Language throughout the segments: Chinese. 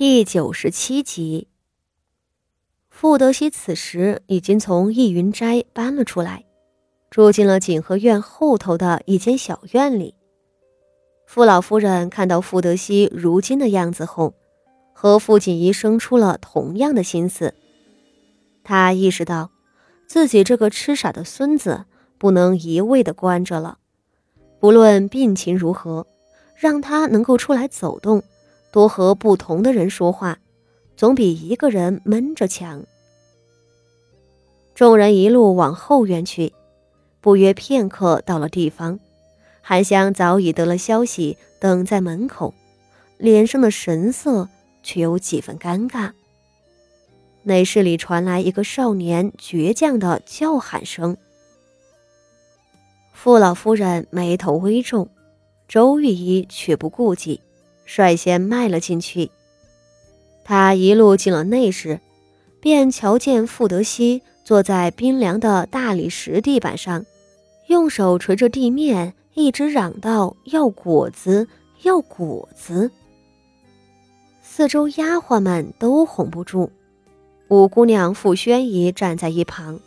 第九十七集，傅德熙此时已经从逸云斋搬了出来，住进了景和院后头的一间小院里。傅老夫人看到傅德熙如今的样子后，和傅锦仪生出了同样的心思。她意识到，自己这个痴傻的孙子不能一味的关着了，不论病情如何，让他能够出来走动。多和不同的人说话，总比一个人闷着强。众人一路往后院去，不约片刻到了地方，韩香早已得了消息，等在门口，脸上的神色却有几分尴尬。内室里传来一个少年倔强的叫喊声。傅老夫人眉头微皱，周御医却不顾忌。率先迈了进去。他一路进了内室，便瞧见傅德熙坐在冰凉的大理石地板上，用手捶着地面，一直嚷道：“要果子，要果子！”四周丫鬟们都哄不住，五姑娘傅宣仪站在一旁，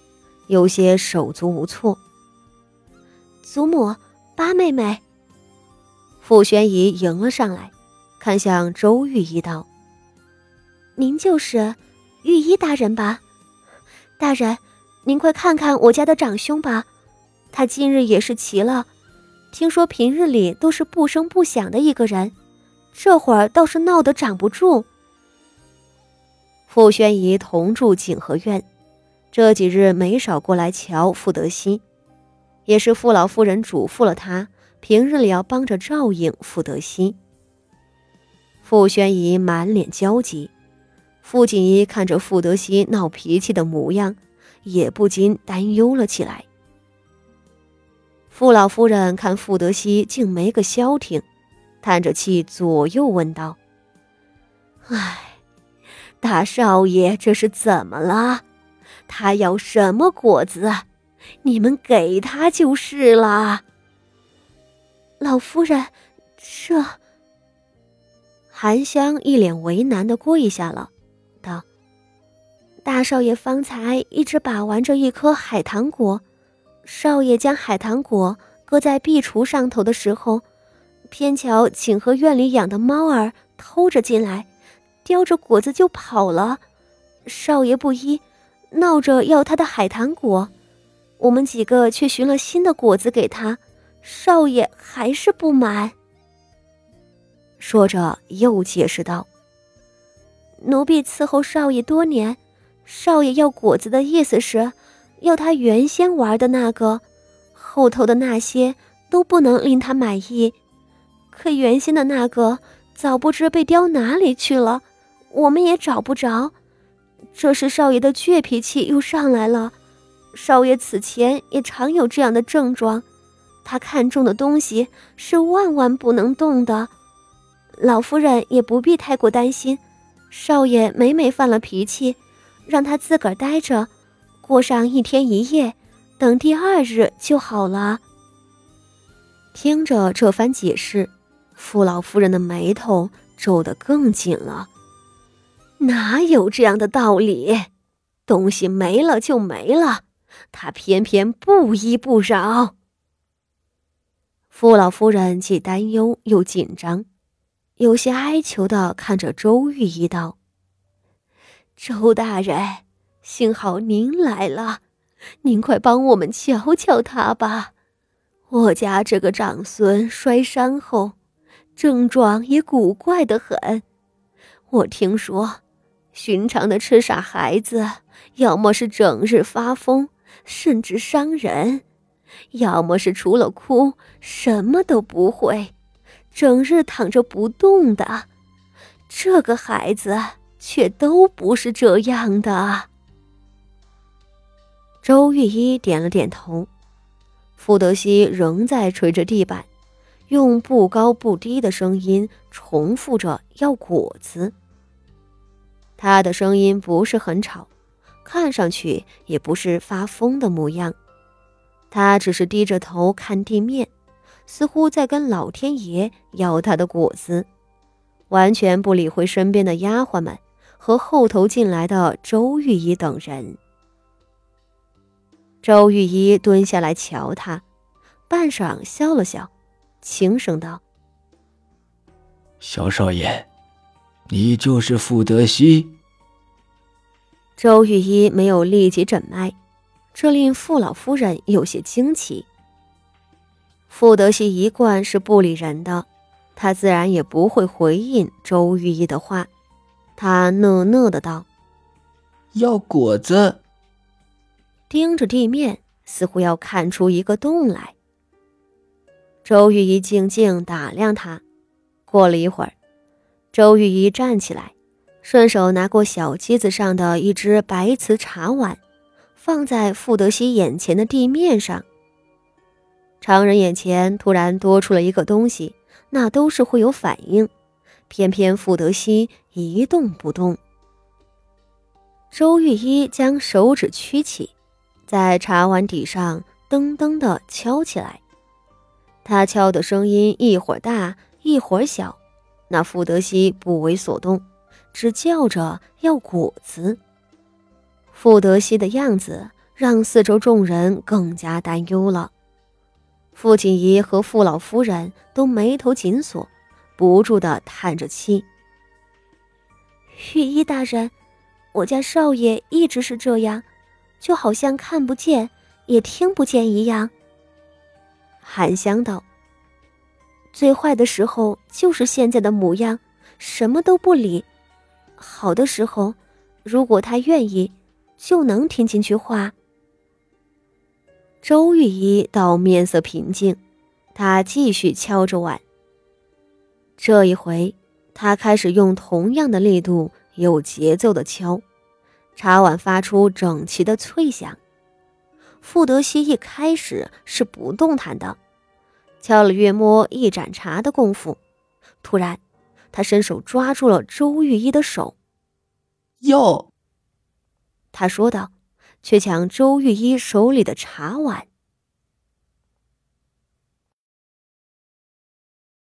有些手足无措。祖母，八妹妹。傅宣仪迎了上来。看向周御医道：“您就是御医大人吧？大人，您快看看我家的长兄吧，他今日也是奇了。听说平日里都是不声不响的一个人，这会儿倒是闹得长不住。”傅宣仪同住景和院，这几日没少过来瞧傅德熙，也是傅老夫人嘱咐了他，平日里要帮着照应傅德熙。傅宣仪满脸焦急，傅锦仪看着傅德熙闹脾气的模样，也不禁担忧了起来。傅老夫人看傅德熙竟没个消停，叹着气左右问道：“哎，大少爷这是怎么了？他要什么果子，你们给他就是了。”老夫人，这……韩香一脸为难的跪下了，道：“大少爷方才一直把玩着一颗海棠果，少爷将海棠果搁在壁橱上头的时候，偏巧景和院里养的猫儿偷着进来，叼着果子就跑了。少爷不依，闹着要他的海棠果，我们几个却寻了新的果子给他，少爷还是不买。”说着，又解释道：“奴婢伺候少爷多年，少爷要果子的意思是，要他原先玩的那个，后头的那些都不能令他满意。可原先的那个，早不知被叼哪里去了，我们也找不着。这时少爷的倔脾气又上来了。少爷此前也常有这样的症状，他看中的东西是万万不能动的。”老夫人也不必太过担心，少爷每每犯了脾气，让他自个儿待着，过上一天一夜，等第二日就好了。听着这番解释，傅老夫人的眉头皱得更紧了。哪有这样的道理？东西没了就没了，他偏偏不依不饶。傅老夫人既担忧又紧张。有些哀求的看着周玉一道：“周大人，幸好您来了，您快帮我们瞧瞧他吧。我家这个长孙摔伤后，症状也古怪的很。我听说，寻常的痴傻孩子，要么是整日发疯，甚至伤人；要么是除了哭，什么都不会。”整日躺着不动的，这个孩子却都不是这样的。周玉一点了点头，傅德熙仍在捶着地板，用不高不低的声音重复着要果子。他的声音不是很吵，看上去也不是发疯的模样，他只是低着头看地面。似乎在跟老天爷要他的果子，完全不理会身边的丫鬟们和后头进来的周御医等人。周御医蹲下来瞧他，半晌笑了笑，轻声道：“小少爷，你就是傅德熙。”周御医没有立即诊脉，这令傅老夫人有些惊奇。傅德熙一贯是不理人的，他自然也不会回应周玉仪的话。他讷讷的道：“要果子。”盯着地面，似乎要看出一个洞来。周玉仪静静打量他，过了一会儿，周玉仪站起来，顺手拿过小机子上的一只白瓷茶碗，放在傅德熙眼前的地面上。常人眼前突然多出了一个东西，那都是会有反应，偏偏傅德熙一动不动。周玉一将手指屈起。在茶碗底上噔噔地敲起来，他敲的声音一会儿大一会儿小，那傅德熙不为所动，只叫着要果子。傅德熙的样子让四周众人更加担忧了。傅锦仪和傅老夫人都眉头紧锁，不住的叹着气。御医大人，我家少爷一直是这样。就好像看不见也听不见一样。韩香道：“最坏的时候就是现在的模样，什么都不理；好的时候，如果他愿意，就能听进去话。”周御医倒面色平静，他继续敲着碗。这一回，他开始用同样的力度、有节奏的敲。茶碗发出整齐的脆响。傅德熙一开始是不动弹的，敲了约摸一盏茶的功夫，突然，他伸手抓住了周御医的手。哟，他说道，却抢周玉一手里的茶碗。